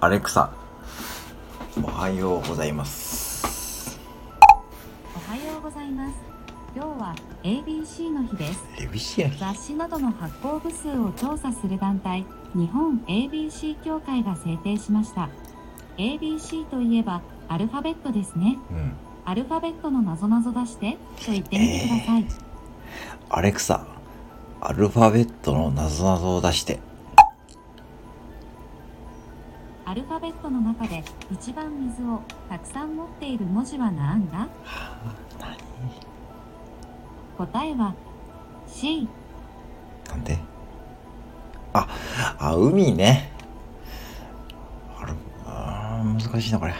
アレクサ。おはようございます。おはようございます。今日は ABC の日です。レビシア雑誌などの発行部数を調査する団体日本 ABC 協会が制定しました。ABC といえばアルファベットですね。うん。アルファベットのなぞなぞ出してと言ってみてください、アレクサアルファベットのなぞなぞを出してアルファベットの中で一番水をたくさん持っている文字は何だ？答えは C なんで？ああ海ね。あれ難しいなこれ